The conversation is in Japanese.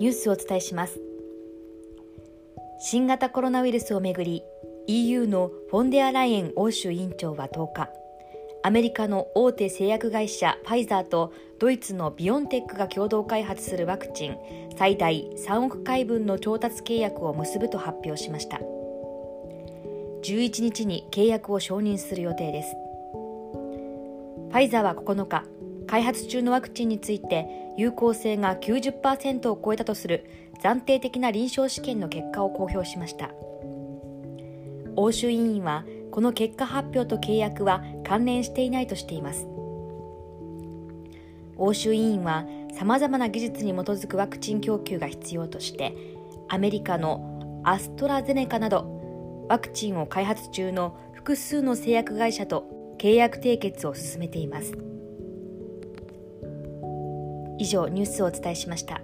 ニュースをお伝えします。新型コロナウイルスをめぐり EU のフォンデアライエン欧州委員長は10日アメリカの大手製薬会社ファイザーとドイツのビオンテックが共同開発するワクチン最大3億回分の調達契約を結ぶと発表しました。11日に契約を承認する予定です。ファイザーは9日開発中のワクチンについて有効性が90%を超えたとする暫定的な臨床試験の結果を公表しました。欧州委員はこの結果発表と契約は関連していないとしています。欧州委員はさまざまな技術に基づくワクチン供給が必要としてアメリカのアストラゼネカなどワクチンを開発中の複数の製薬会社と契約締結を進めています。以上ニュースをお伝えしました。